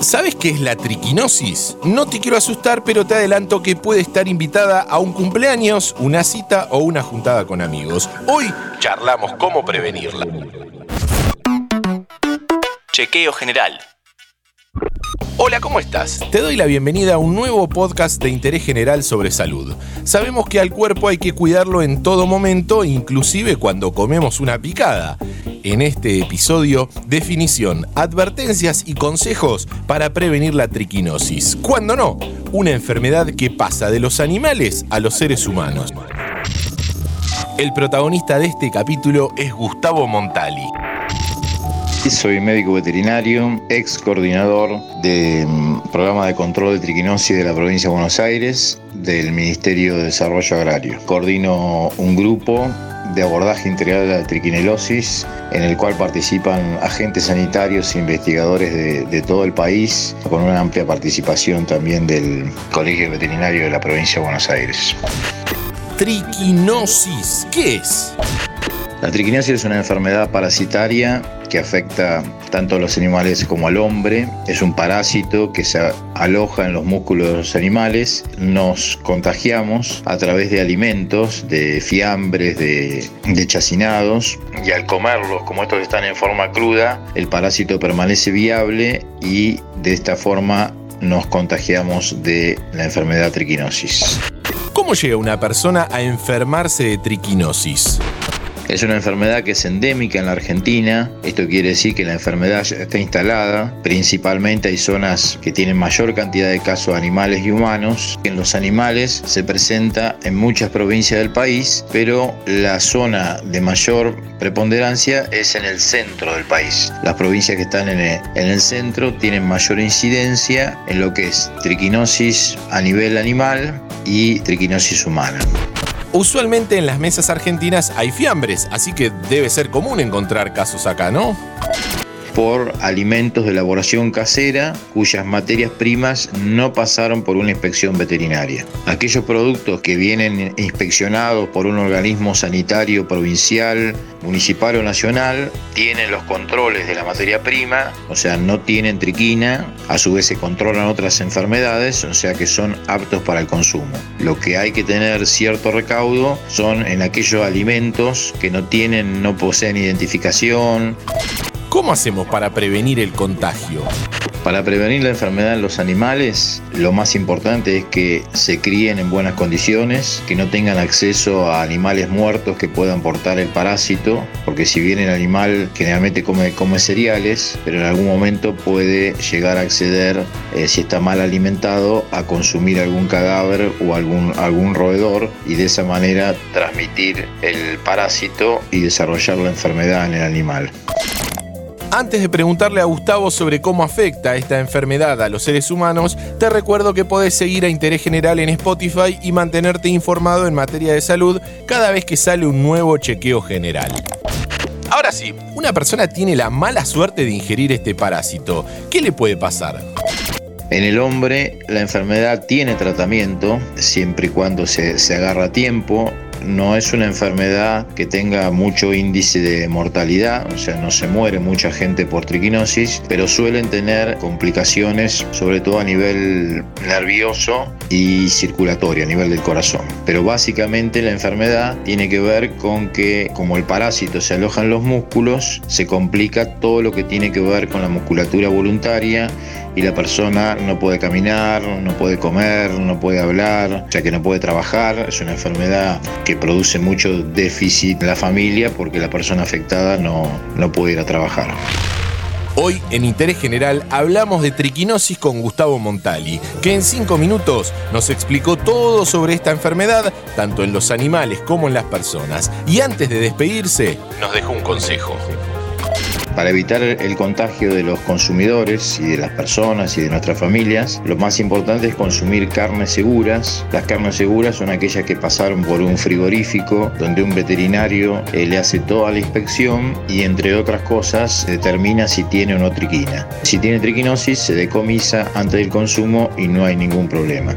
¿Sabes qué es la triquinosis? No te quiero asustar, pero te adelanto que puede estar invitada a un cumpleaños, una cita o una juntada con amigos. Hoy charlamos cómo prevenirla. Chequeo general. Hola, ¿cómo estás? Te doy la bienvenida a un nuevo podcast de interés general sobre salud. Sabemos que al cuerpo hay que cuidarlo en todo momento, inclusive cuando comemos una picada. En este episodio, definición, advertencias y consejos para prevenir la triquinosis. ¿Cuándo no? Una enfermedad que pasa de los animales a los seres humanos. El protagonista de este capítulo es Gustavo Montali. Soy médico veterinario, ex coordinador del mm, programa de control de triquinosis de la provincia de Buenos Aires del Ministerio de Desarrollo Agrario. Coordino un grupo de abordaje integral de la triquinelosis, en el cual participan agentes sanitarios e investigadores de, de, todo el país, con una amplia participación también del Colegio Veterinario de la provincia de Buenos Aires. Triquinosis, ¿qué es? La triquinosis es una enfermedad parasitaria que afecta tanto a los animales como al hombre. Es un parásito que se aloja en los músculos de los animales. Nos contagiamos a través de alimentos, de fiambres, de, de chacinados. Y al comerlos, como estos están en forma cruda, el parásito permanece viable y de esta forma nos contagiamos de la enfermedad triquinosis. ¿Cómo llega una persona a enfermarse de triquinosis? Es una enfermedad que es endémica en la Argentina. Esto quiere decir que la enfermedad está instalada. Principalmente hay zonas que tienen mayor cantidad de casos animales y humanos. En los animales se presenta en muchas provincias del país, pero la zona de mayor preponderancia es en el centro del país. Las provincias que están en el, en el centro tienen mayor incidencia en lo que es triquinosis a nivel animal y triquinosis humana. Usualmente en las mesas argentinas hay fiambres, así que debe ser común encontrar casos acá, ¿no? Por alimentos de elaboración casera cuyas materias primas no pasaron por una inspección veterinaria. Aquellos productos que vienen inspeccionados por un organismo sanitario provincial, municipal o nacional tienen los controles de la materia prima, o sea, no tienen triquina, a su vez se controlan otras enfermedades, o sea que son aptos para el consumo. Lo que hay que tener cierto recaudo son en aquellos alimentos que no tienen, no poseen identificación. ¿Cómo hacemos para prevenir el contagio? Para prevenir la enfermedad en los animales, lo más importante es que se críen en buenas condiciones, que no tengan acceso a animales muertos que puedan portar el parásito, porque si bien el animal generalmente come, come cereales, pero en algún momento puede llegar a acceder, eh, si está mal alimentado, a consumir algún cadáver o algún, algún roedor y de esa manera transmitir el parásito y desarrollar la enfermedad en el animal. Antes de preguntarle a Gustavo sobre cómo afecta esta enfermedad a los seres humanos, te recuerdo que podés seguir a Interés General en Spotify y mantenerte informado en materia de salud cada vez que sale un nuevo chequeo general. Ahora sí, una persona tiene la mala suerte de ingerir este parásito. ¿Qué le puede pasar? En el hombre la enfermedad tiene tratamiento siempre y cuando se, se agarra a tiempo no es una enfermedad que tenga mucho índice de mortalidad, o sea, no se muere mucha gente por triquinosis, pero suelen tener complicaciones, sobre todo a nivel nervioso y circulatorio, a nivel del corazón. Pero básicamente la enfermedad tiene que ver con que como el parásito se aloja en los músculos, se complica todo lo que tiene que ver con la musculatura voluntaria y la persona no puede caminar, no puede comer, no puede hablar, o sea que no puede trabajar. Es una enfermedad que produce mucho déficit en la familia porque la persona afectada no, no puede ir a trabajar. Hoy en Interés General hablamos de triquinosis con Gustavo Montali, que en cinco minutos nos explicó todo sobre esta enfermedad, tanto en los animales como en las personas. Y antes de despedirse, nos dejó un consejo. Para evitar el contagio de los consumidores y de las personas y de nuestras familias, lo más importante es consumir carnes seguras. Las carnes seguras son aquellas que pasaron por un frigorífico donde un veterinario eh, le hace toda la inspección y entre otras cosas determina si tiene o no triquina. Si tiene triquinosis se decomisa antes del consumo y no hay ningún problema.